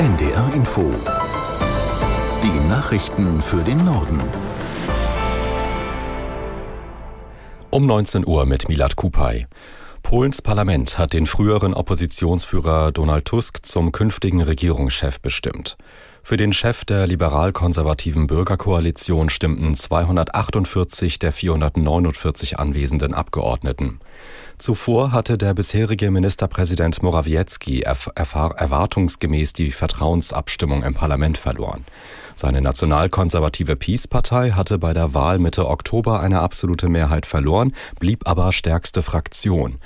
NDR Info. Die Nachrichten für den Norden. Um 19 Uhr mit Milad Kupay. Polens Parlament hat den früheren Oppositionsführer Donald Tusk zum künftigen Regierungschef bestimmt. Für den Chef der liberal-konservativen Bürgerkoalition stimmten 248 der 449 anwesenden Abgeordneten. Zuvor hatte der bisherige Ministerpräsident Morawiecki erwartungsgemäß die Vertrauensabstimmung im Parlament verloren. Seine nationalkonservative Peace-Partei hatte bei der Wahl Mitte Oktober eine absolute Mehrheit verloren, blieb aber stärkste Fraktion.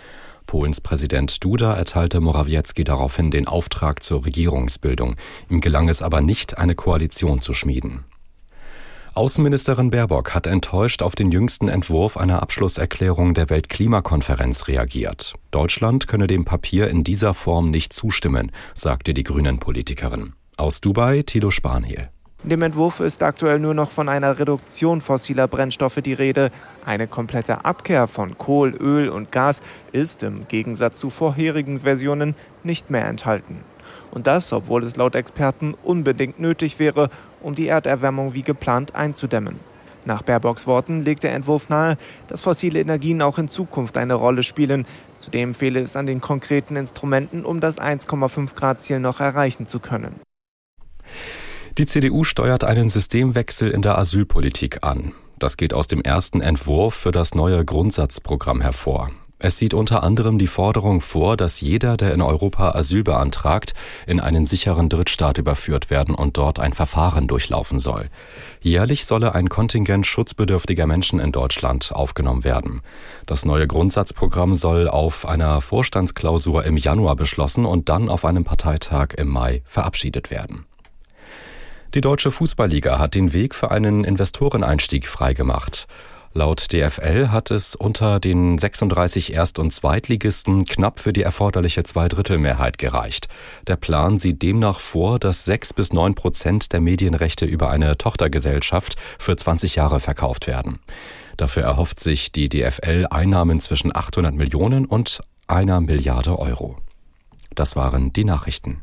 Polens Präsident Duda erteilte Morawiecki daraufhin den Auftrag zur Regierungsbildung. Ihm gelang es aber nicht, eine Koalition zu schmieden. Außenministerin Baerbock hat enttäuscht auf den jüngsten Entwurf einer Abschlusserklärung der Weltklimakonferenz reagiert. Deutschland könne dem Papier in dieser Form nicht zustimmen, sagte die Grünen-Politikerin. Aus Dubai, Tilo Spanhehl. In dem Entwurf ist aktuell nur noch von einer Reduktion fossiler Brennstoffe die Rede. Eine komplette Abkehr von Kohl, Öl und Gas ist im Gegensatz zu vorherigen Versionen nicht mehr enthalten. Und das, obwohl es laut Experten unbedingt nötig wäre, um die Erderwärmung wie geplant einzudämmen. Nach Baerbocks Worten legt der Entwurf nahe, dass fossile Energien auch in Zukunft eine Rolle spielen. Zudem fehle es an den konkreten Instrumenten, um das 1,5 Grad Ziel noch erreichen zu können. Die CDU steuert einen Systemwechsel in der Asylpolitik an. Das geht aus dem ersten Entwurf für das neue Grundsatzprogramm hervor. Es sieht unter anderem die Forderung vor, dass jeder, der in Europa Asyl beantragt, in einen sicheren Drittstaat überführt werden und dort ein Verfahren durchlaufen soll. Jährlich solle ein Kontingent schutzbedürftiger Menschen in Deutschland aufgenommen werden. Das neue Grundsatzprogramm soll auf einer Vorstandsklausur im Januar beschlossen und dann auf einem Parteitag im Mai verabschiedet werden. Die Deutsche Fußballliga hat den Weg für einen Investoreneinstieg freigemacht. Laut DFL hat es unter den 36 Erst- und Zweitligisten knapp für die erforderliche Zweidrittelmehrheit gereicht. Der Plan sieht demnach vor, dass sechs bis neun Prozent der Medienrechte über eine Tochtergesellschaft für 20 Jahre verkauft werden. Dafür erhofft sich die DFL Einnahmen zwischen 800 Millionen und einer Milliarde Euro. Das waren die Nachrichten.